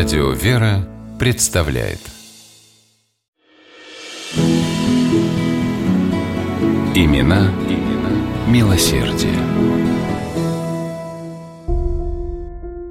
Радио «Вера» представляет Имена, имена милосердие.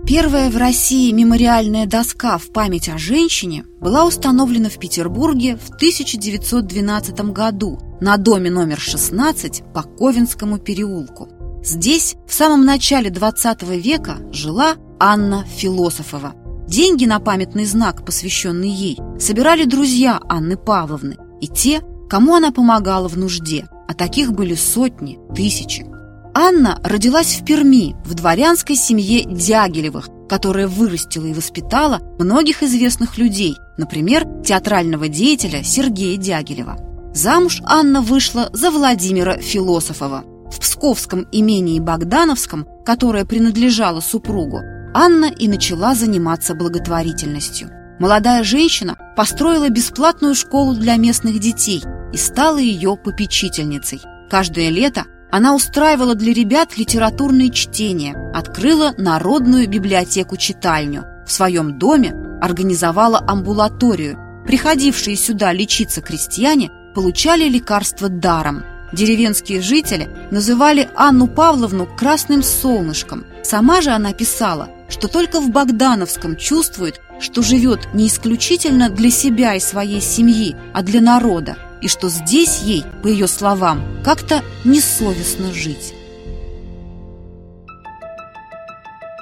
Первая в России мемориальная доска в память о женщине была установлена в Петербурге в 1912 году на доме номер 16 по Ковенскому переулку. Здесь в самом начале 20 века жила Анна Философова. Деньги на памятный знак, посвященный ей, собирали друзья Анны Павловны и те, кому она помогала в нужде, а таких были сотни, тысячи. Анна родилась в Перми, в дворянской семье Дягилевых, которая вырастила и воспитала многих известных людей, например, театрального деятеля Сергея Дягилева. Замуж Анна вышла за Владимира Философова. В Псковском имении Богдановском, которое принадлежало супругу, Анна и начала заниматься благотворительностью. Молодая женщина построила бесплатную школу для местных детей и стала ее попечительницей. Каждое лето она устраивала для ребят литературные чтения, открыла народную библиотеку-читальню. В своем доме организовала амбулаторию. Приходившие сюда лечиться крестьяне получали лекарства даром. Деревенские жители называли Анну Павловну «красным солнышком». Сама же она писала, что только в Богдановском чувствует, что живет не исключительно для себя и своей семьи, а для народа – и что здесь ей, по ее словам, как-то несовестно жить.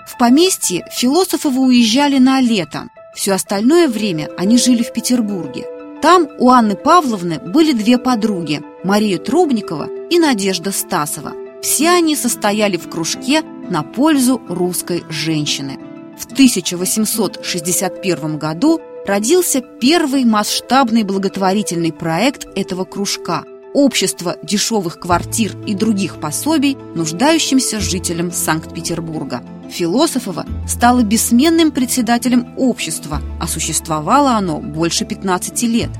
В поместье Философовы уезжали на лето. Все остальное время они жили в Петербурге. Там у Анны Павловны были две подруги – Мария Трубникова и Надежда Стасова. Все они состояли в кружке на пользу русской женщины. В 1861 году родился первый масштабный благотворительный проект этого кружка – общество дешевых квартир и других пособий нуждающимся жителям Санкт-Петербурга. Философова стала бессменным председателем общества, а существовало оно больше 15 лет.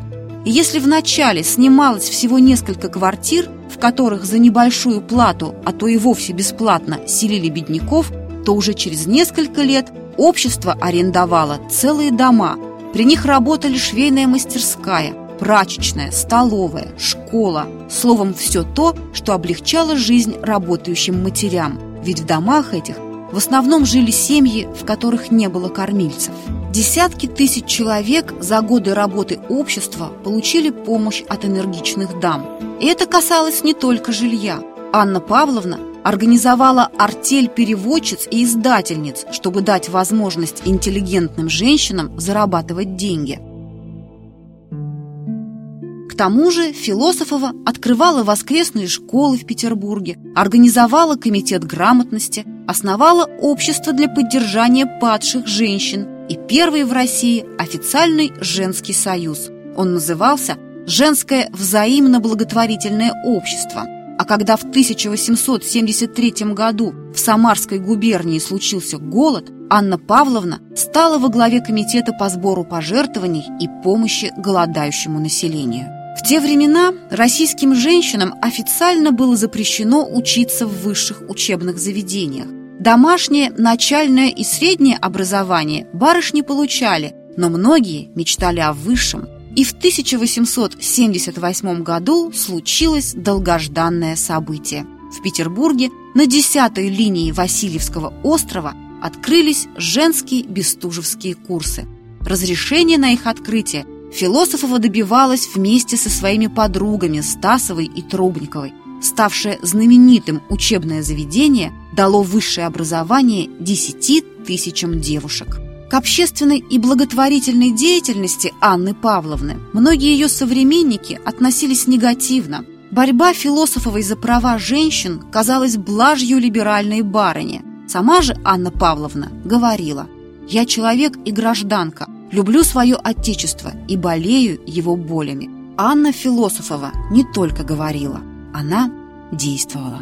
И если вначале снималось всего несколько квартир, в которых за небольшую плату, а то и вовсе бесплатно селили бедняков, то уже через несколько лет общество арендовало целые дома – при них работали швейная мастерская, прачечная, столовая, школа. Словом, все то, что облегчало жизнь работающим матерям. Ведь в домах этих в основном жили семьи, в которых не было кормильцев. Десятки тысяч человек за годы работы общества получили помощь от энергичных дам. Это касалось не только жилья. Анна Павловна организовала артель переводчиц и издательниц, чтобы дать возможность интеллигентным женщинам зарабатывать деньги. К тому же Философова открывала воскресные школы в Петербурге, организовала комитет грамотности, основала общество для поддержания падших женщин и первый в России официальный женский союз. Он назывался «Женское взаимно-благотворительное общество», а когда в 1873 году в Самарской губернии случился голод, Анна Павловна стала во главе комитета по сбору пожертвований и помощи голодающему населению. В те времена российским женщинам официально было запрещено учиться в высших учебных заведениях. Домашнее, начальное и среднее образование барышни получали, но многие мечтали о высшем – и в 1878 году случилось долгожданное событие. В Петербурге на 10-й линии Васильевского острова открылись женские бестужевские курсы. Разрешение на их открытие Философова добивалась вместе со своими подругами Стасовой и Трубниковой. Ставшее знаменитым учебное заведение дало высшее образование 10 тысячам девушек. К общественной и благотворительной деятельности Анны Павловны многие ее современники относились негативно. Борьба философовой за права женщин казалась блажью либеральной барыни. Сама же Анна Павловна говорила «Я человек и гражданка, люблю свое отечество и болею его болями». Анна Философова не только говорила, она действовала.